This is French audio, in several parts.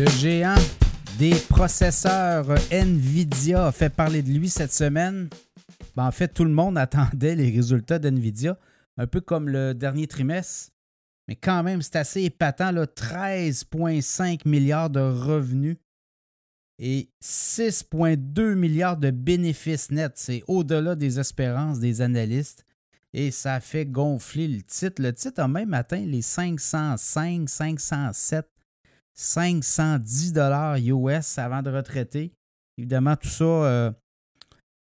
Le géant des processeurs Nvidia a fait parler de lui cette semaine. Ben, en fait, tout le monde attendait les résultats d'Nvidia, un peu comme le dernier trimestre. Mais quand même, c'est assez épatant, 13,5 milliards de revenus et 6,2 milliards de bénéfices nets. C'est au-delà des espérances des analystes et ça a fait gonfler le titre. Le titre a même atteint les 505, 507 510 dollars US avant de retraiter. Évidemment, tout ça euh,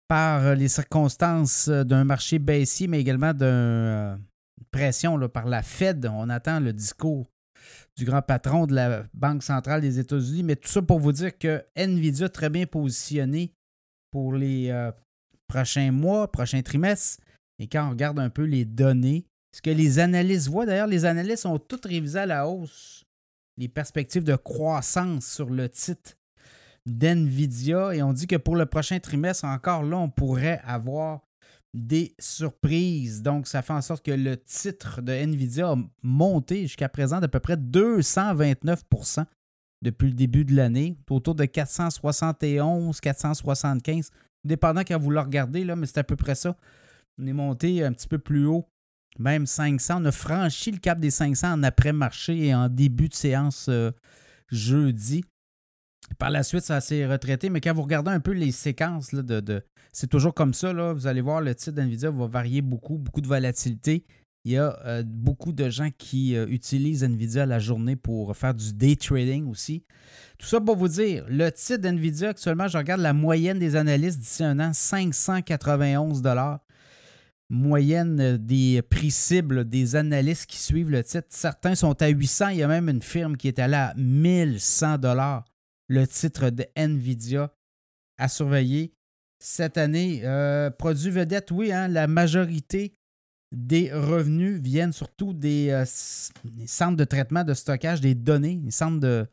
par les circonstances d'un marché baissier, mais également d'une euh, pression par la Fed. On attend le discours du grand patron de la Banque centrale des États-Unis. Mais tout ça pour vous dire que Nvidia très bien positionné pour les euh, prochains mois, prochains trimestres. Et quand on regarde un peu les données, ce que les analystes voient, d'ailleurs, les analystes ont toutes révisé à la hausse les perspectives de croissance sur le titre d'NVIDIA et on dit que pour le prochain trimestre, encore là, on pourrait avoir des surprises. Donc, ça fait en sorte que le titre de NVIDIA a monté jusqu'à présent d'à peu près 229% depuis le début de l'année, autour de 471, 475, dépendant quand vous le regardez, là, mais c'est à peu près ça. On est monté un petit peu plus haut même 500. On a franchi le cap des 500 en après-marché et en début de séance euh, jeudi. Par la suite, ça s'est retraité, mais quand vous regardez un peu les séquences, de, c'est toujours comme ça. Vous allez voir, le titre d'NVIDIA va varier beaucoup, beaucoup de volatilité. Il y a euh, beaucoup de gens qui euh, utilisent NVIDIA la journée pour faire du day trading aussi. Tout ça pour vous dire, le titre d'NVIDIA, actuellement, je regarde la moyenne des analystes d'ici un an, 591 moyenne euh, des prix cibles des analystes qui suivent le titre. Certains sont à 800. Il y a même une firme qui est allée à 1100 dollars le titre de Nvidia à surveiller cette année. Euh, produit vedette, oui, hein, la majorité des revenus viennent surtout des, euh, des, centres de traitement de stockage des données, les centres de,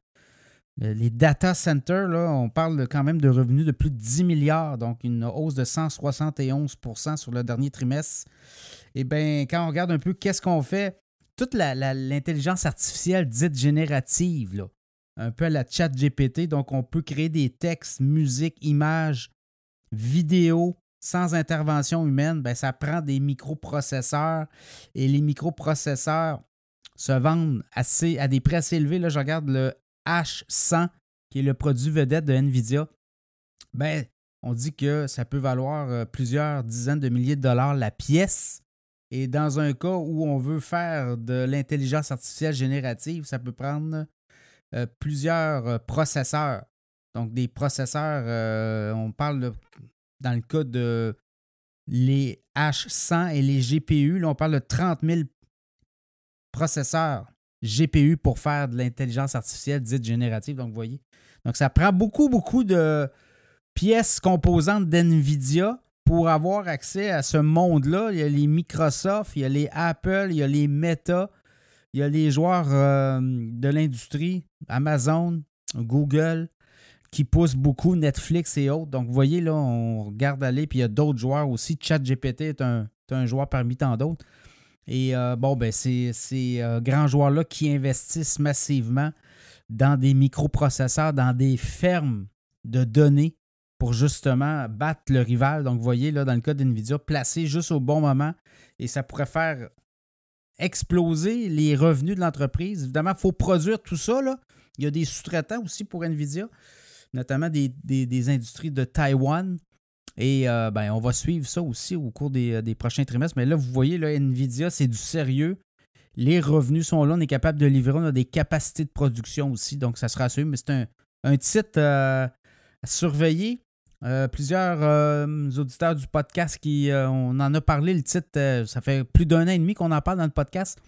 les data centers, là, on parle quand même de revenus de plus de 10 milliards, donc une hausse de 171% sur le dernier trimestre. Eh bien, quand on regarde un peu qu'est-ce qu'on fait, toute l'intelligence artificielle dite générative, un peu à la chat GPT, donc on peut créer des textes, musique, images, vidéos sans intervention humaine, ben, ça prend des microprocesseurs et les microprocesseurs se vendent assez, à des prix assez élevés. Là, je regarde le H100, qui est le produit vedette de NVIDIA, ben, on dit que ça peut valoir euh, plusieurs dizaines de milliers de dollars la pièce. Et dans un cas où on veut faire de l'intelligence artificielle générative, ça peut prendre euh, plusieurs euh, processeurs. Donc, des processeurs, on parle dans le cas de les H100 et les GPU, on parle de 30 000 processeurs GPU pour faire de l'intelligence artificielle dite générative. Donc, vous voyez. Donc, ça prend beaucoup, beaucoup de pièces composantes d'NVIDIA pour avoir accès à ce monde-là. Il y a les Microsoft, il y a les Apple, il y a les Meta, il y a les joueurs euh, de l'industrie, Amazon, Google, qui poussent beaucoup, Netflix et autres. Donc, vous voyez, là, on regarde aller, puis il y a d'autres joueurs aussi. ChatGPT est un, est un joueur parmi tant d'autres. Et euh, bon, ben, c'est ces euh, grands joueurs-là qui investissent massivement dans des microprocesseurs, dans des fermes de données pour justement battre le rival. Donc, vous voyez, là, dans le cas d'NVIDIA, placé juste au bon moment et ça pourrait faire exploser les revenus de l'entreprise. Évidemment, il faut produire tout ça. Là. Il y a des sous-traitants aussi pour NVIDIA, notamment des, des industries de Taïwan et euh, ben, on va suivre ça aussi au cours euh, des, prochains trimestres. Mais là, vous voyez, là, Nvidia, c'est du sérieux. Les revenus sont là, on est capable de livrer, on a des capacités de production aussi, donc ça sera à suivre. Mais c'est un, titre euh, à surveiller. plusieurs auditeurs du podcast qui on en a parlé, le titre, ça fait plus d'un an et demi qu'on en parle dans le podcast.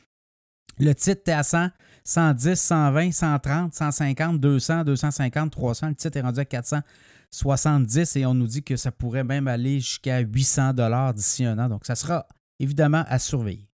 Le titre est à 100, 110, 120, 130, 150, 200, 250, 300. Le titre est rendu à 400. 70 et on nous dit que ça pourrait même aller jusqu'à 800 dollars d'ici un an. Donc, ça sera évidemment à surveiller.